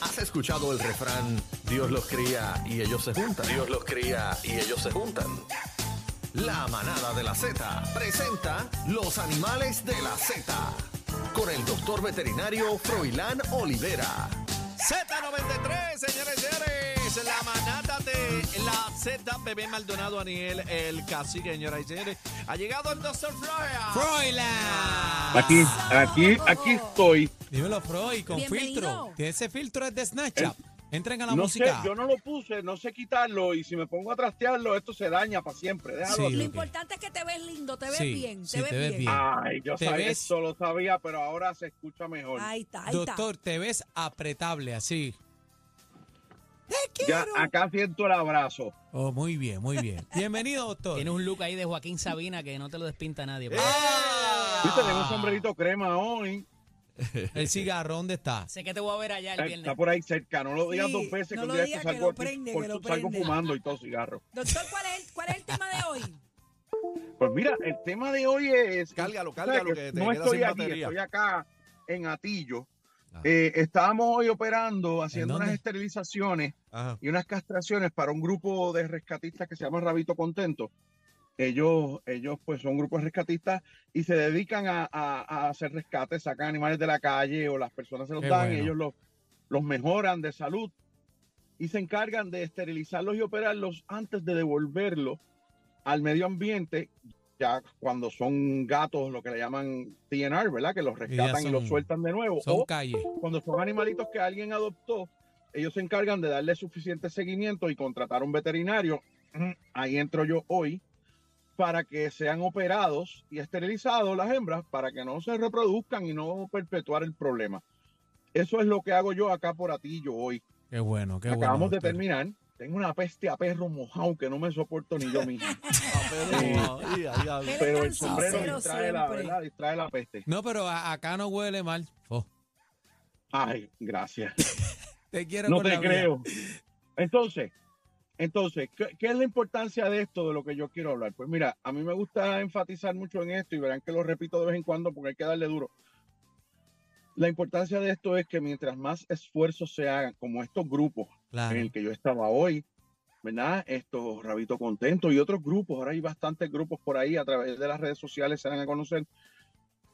¿Has escuchado el refrán Dios los cría y ellos se juntan? Dios los cría y ellos se juntan. La manada de la Z presenta los animales de la Z con el doctor veterinario Froilán Olivera. Z93, señores y señores, la manada de la Z, Bebé Maldonado, Aniel, el cacique, señoras y señores. Ha llegado el doctor Flora. Froilan. Aquí, aquí, aquí estoy. Dímelo, Freud, con Bienvenido. filtro. Que ese filtro es de Snapchat. Entren a la No sé, música. yo no lo puse, no sé quitarlo y si me pongo a trastearlo, esto se daña para siempre. Déjalo. Sí. Lo importante es que te ves lindo, te ves Sí, bien, sí, te ves te ves bien. bien. Ay, yo ¿Te sabía, ves? eso lo sabía, pero ahora se escucha mejor. Ahí está, ahí está. Doctor, te ves apretable así. Ya acá siento el abrazo. Oh, muy bien, muy bien. Bienvenido, doctor. Tiene un look ahí de Joaquín Sabina que no te lo despinta nadie. ¡Eh! Sí, tenemos un sombrerito crema hoy. El cigarro, ¿dónde está? Sé que te voy a ver allá el Está viernes. por ahí cerca. No lo digas Sí, dos veces no que lo un día diga esto que salgo, lo aquí, prende, por- que lo salgo prende. fumando y todo cigarro. Doctor, ¿cuál es, el, ¿cuál es el tema de hoy? Pues mira, el tema de hoy es... Cárgalo, o sea, cárgalo, que que te no quedas estoy sin aquí, batería. estoy acá en Atillo. Ah. Eh, estábamos hoy operando, haciendo dónde? unas esterilizaciones Ajá. y unas castraciones para un grupo de rescatistas que se llama Rabito Contento. Ellos, ellos pues son grupos rescatistas y se dedican a, a- a hacer rescates, sacan animales de la calle o las personas se los Qué dan y bueno. ellos los, los mejoran de salud y se encargan de esterilizarlos y operarlos antes de devolverlos al medio ambiente, ya cuando son gatos, lo que le llaman TNR, ¿verdad? Que los rescatan y, los son- sueltan de nuevo. Son o calles. cuando son animalitos que alguien adoptó, ellos se encargan de darle suficiente seguimiento y contratar un veterinario. Ahí entro yo hoy para que sean operados y esterilizados las hembras para que no se reproduzcan y no perpetuar el problema. Eso es lo que hago yo acá por Atillo hoy. Qué bueno, qué bueno. Acabamos de terminar. Tengo una peste a perro mojado que no me soporto ni yo mismo. Pero, el sombrero distrae la. ¿verdad? distrae la peste. No, pero acá no huele mal. Oh, Ay, gracias. te quiero No con te la creo. Entonces, entonces, ¿qué, qué es la importancia de esto, de lo que yo quiero hablar? Pues mira, a mí me gusta enfatizar mucho en esto y verán que lo repito de vez en cuando porque hay que darle duro. La importancia de esto es que mientras más esfuerzos se hagan, como estos grupos Claro. en el que yo estaba hoy, ¿verdad? Estos Rabito Contento y otros grupos, ahora hay bastantes grupos por ahí a través de las redes sociales, se dan a conocer.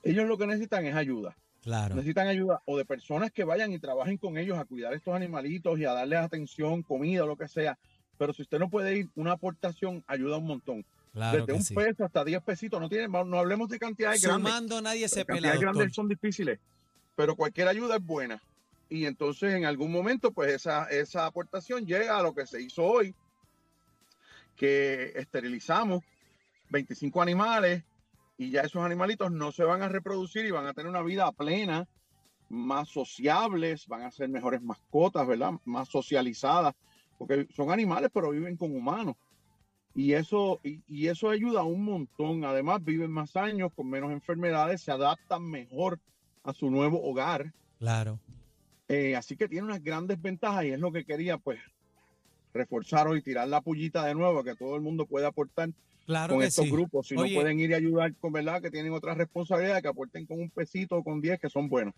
Ellos lo que necesitan es ayuda Claro. necesitan ayuda o de personas que vayan y trabajen con ellos a cuidar estos animalitos y a darles atención, comida, lo que sea. Pero si usted no puede ir, una aportación ayuda un montón. Claro Desde un sí. peso hasta 10 pesitos. No, tienen, no hablemos de cantidades grandes. Sumando nadie se pela, cantidades grandes son difíciles, pero cualquier ayuda es buena. Y entonces en algún momento, pues esa, esa aportación llega a lo que se hizo hoy, que esterilizamos 25 animales y ya esos animalitos no se van a reproducir y van a tener una vida plena, más sociables, van a ser mejores mascotas, ¿verdad? Más socializadas, porque son animales pero viven con humanos. Y eso, y, y eso ayuda un montón. Además, viven más años, con menos enfermedades, se adaptan mejor a su nuevo hogar. Claro. Eh, así que tiene unas grandes ventajas y es lo que quería, pues, reforzar hoy, tirar la pullita de nuevo, que todo el mundo pueda aportar Claro con que estos sí. grupos. Si Oye. no pueden ir y ayudar con, ¿verdad? Que tienen otras responsabilidades, que aporten con un pesito o con 10, que son buenos.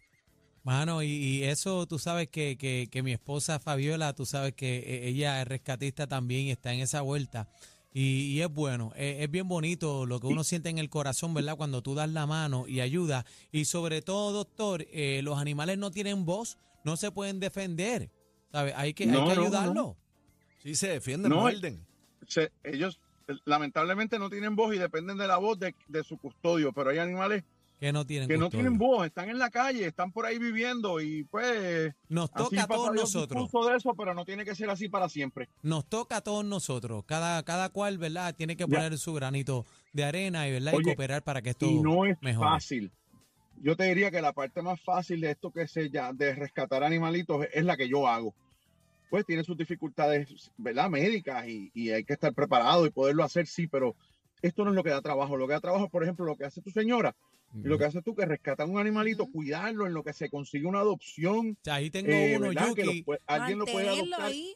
Mano, y, y eso tú sabes que, que, que mi esposa Fabiola, tú sabes que eh, ella es rescatista también y está en esa vuelta. Y, y es bueno, eh, es bien bonito lo que uno siente en el corazón, ¿verdad? Cuando tú das la mano y ayuda. Y sobre todo, doctor, eh, los animales no tienen voz, no se pueden defender. ¿Sabes? Hay que, hay No, que no, no. ayudarlo. Sí, se defienden, No, muerden. Se- ellos lamentablemente no tienen voz y dependen de la voz de, de su custodio, pero hay animales Que no tienen que no tienen voz, están en la calle, están por ahí viviendo y pues Nos toca a todos nosotros. de eso, pero no tiene que ser así para siempre. Nos toca a todos nosotros. Cada, cada cual, ¿verdad? Tiene que Ya. poner su granito de arena y, ¿verdad? y cooperar para que esto y no es mejore. fácil. Yo te diría que la parte más fácil de esto que se ya de rescatar animalitos es la que yo hago. Pues tiene sus dificultades, ¿verdad? Médicas y, y hay que estar preparado y poderlo hacer, sí, pero esto no es lo que da trabajo. Lo que da trabajo, por ejemplo, lo que hace tu señora y lo que haces tú, que rescatar un animalito, cuidarlo en lo que se consigue una adopción. O sea, ahí tengo eh, uno, ¿verdad? Que lo Yuki. puede- alguien lo puede adoptar. ahí.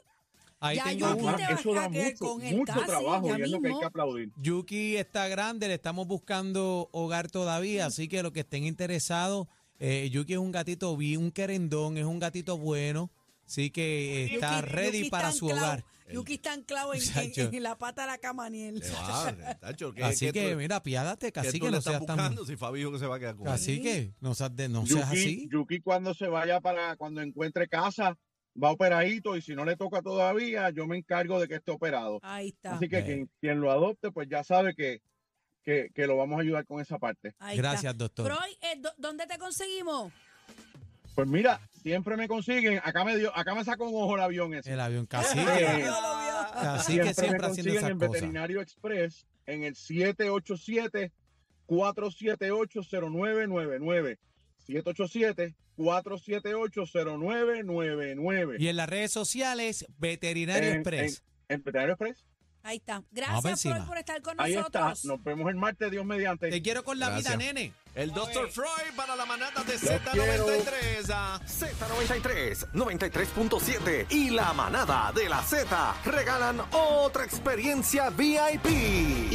Ahí Ya tengo Yuki uno. te eso da mucho, con mucho casi, trabajo ya y es lo que hay mismo. que aplaudir. Yuki está grande, le estamos buscando hogar todavía, así que los que estén interesados, Eh, Yuki es un gatito bien, un querendón, es un gatito bueno, sí que está Yuki- ready Yuki para su hogar. Yuki está anclado en, en- Muchacho. en la pata de la cama, Aniel. Le va, tacho, ¿qué- Así que, tú- mira, piádate, casi que no estás seas tan... buscando si Fabi dijo que se va a quedar con él? Así que no seas, de- no seas Yuki, así. Yuki cuando se vaya para, cuando encuentre casa, va operadito y si no le toca todavía, yo me encargo de que esté operado. Ahí está. Así que Eh. quien, quien lo adopte, pues ya sabe que, que, que lo vamos a ayudar con esa parte. ahí Gracias, está. doctor. Freud, eh, ¿dónde te conseguimos? Pues mira, siempre me consiguen, acá me dio, acá me sacó un ojo el avión ese. El avión Eh, cacique. Así que me siempre haciendo consiguen esas en cosas. Veterinario Express en el 787 478 0999 787 478 0999 Y en las redes sociales, Veterinario En- Express. en Veterinario Express. Ahí está. Gracias. Freud, por estar con Ahí está. nosotros. Nos vemos el martes, Dios mediante. Te quiero con la Gracias. vida, nene. El Dr. Freud para la manada de quiero. Z93. ah. Z93, 93.7 y la manada de la Z regalan otra experiencia VIP.